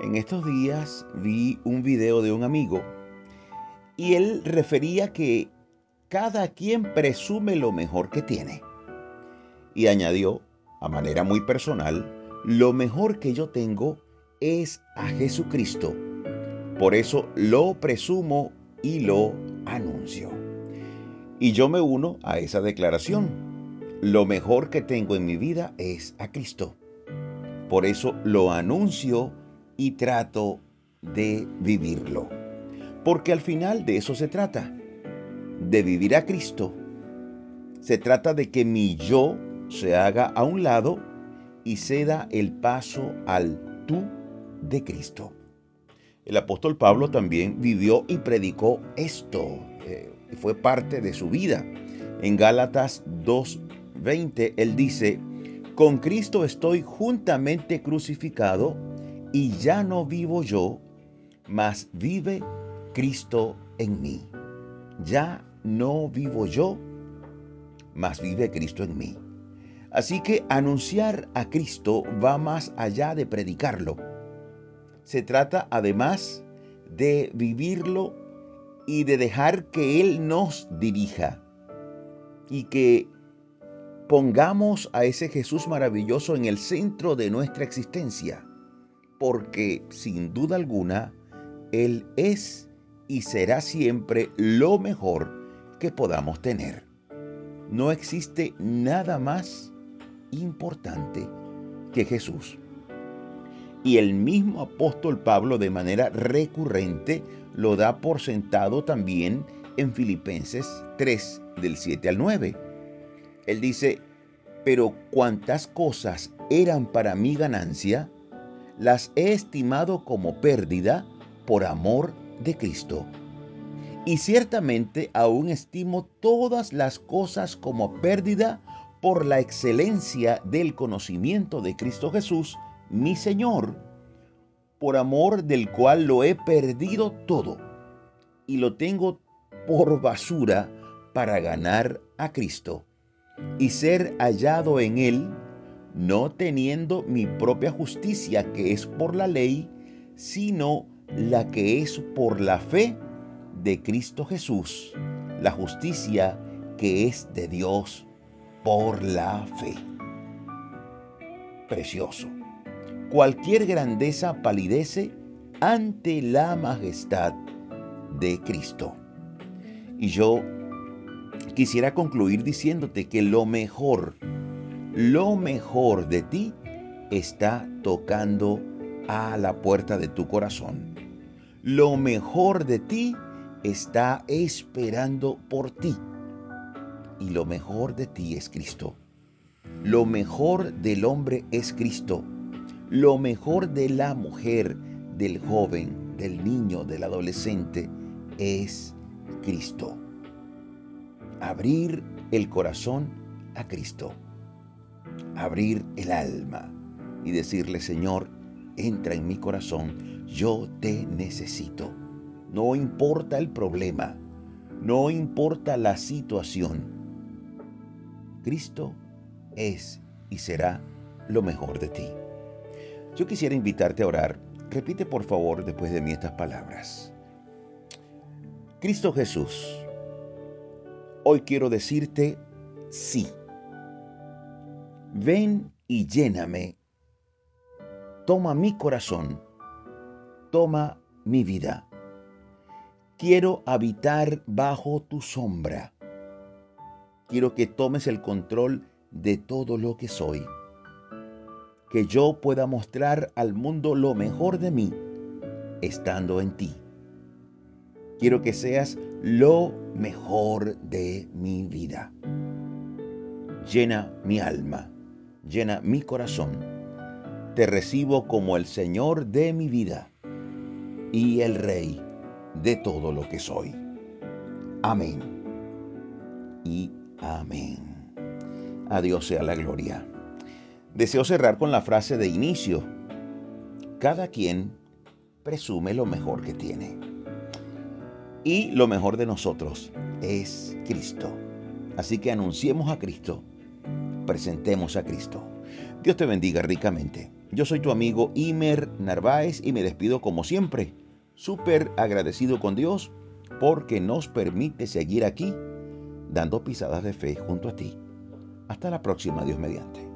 En estos días vi un video de un amigo y él refería que cada quien presume lo mejor que tiene. Y añadió, a manera muy personal, lo mejor que yo tengo es a Jesucristo. Por eso lo presumo y lo anuncio. Y yo me uno a esa declaración. Lo mejor que tengo en mi vida es a Cristo. Por eso lo anuncio y trato de vivirlo. Porque al final de eso se trata, de vivir a Cristo. Se trata de que mi yo se haga a un lado y ceda el paso al tú de Cristo. El apóstol Pablo también vivió y predicó esto, eh, fue parte de su vida. En Gálatas 2.20 él dice, con Cristo estoy juntamente crucificado y ya no vivo yo, mas vive Cristo en mí. Ya no vivo yo, mas vive Cristo en mí. Así que anunciar a Cristo va más allá de predicarlo. Se trata además de vivirlo y de dejar que Él nos dirija y que pongamos a ese Jesús maravilloso en el centro de nuestra existencia porque sin duda alguna Él es y será siempre lo mejor que podamos tener. No existe nada más importante que Jesús. Y el mismo apóstol Pablo de manera recurrente lo da por sentado también en Filipenses 3 del 7 al 9. Él dice, pero cuantas cosas eran para mi ganancia, las he estimado como pérdida por amor de Cristo. Y ciertamente aún estimo todas las cosas como pérdida por la excelencia del conocimiento de Cristo Jesús, mi Señor, por amor del cual lo he perdido todo y lo tengo por basura para ganar a Cristo y ser hallado en Él no teniendo mi propia justicia que es por la ley, sino la que es por la fe de Cristo Jesús, la justicia que es de Dios por la fe. Precioso. Cualquier grandeza palidece ante la majestad de Cristo. Y yo quisiera concluir diciéndote que lo mejor lo mejor de ti está tocando a la puerta de tu corazón. Lo mejor de ti está esperando por ti. Y lo mejor de ti es Cristo. Lo mejor del hombre es Cristo. Lo mejor de la mujer, del joven, del niño, del adolescente es Cristo. Abrir el corazón a Cristo abrir el alma y decirle, Señor, entra en mi corazón, yo te necesito. No importa el problema, no importa la situación. Cristo es y será lo mejor de ti. Yo quisiera invitarte a orar. Repite por favor después de mí estas palabras. Cristo Jesús, hoy quiero decirte sí ven y lléname. Toma mi corazón, toma mi vida. Quiero habitar bajo tu sombra. Quiero que tomes el control de todo lo que soy. Que yo pueda mostrar al mundo lo mejor de mí, estando en ti. Quiero que seas lo mejor de mi vida. Llena mi alma llena mi corazón. Te recibo como el Señor de mi vida y el Rey de todo lo que soy. Amén. Y amén. A Dios sea la gloria. Deseo cerrar con la frase de inicio. Cada quien presume lo mejor que tiene. Y lo mejor de nosotros es Cristo. Así que anunciemos a Cristo presentemos a Cristo. Dios te bendiga ricamente. Yo soy tu amigo Imer Narváez y me despido como siempre, súper agradecido con Dios porque nos permite seguir aquí dando pisadas de fe junto a ti. Hasta la próxima, Dios mediante.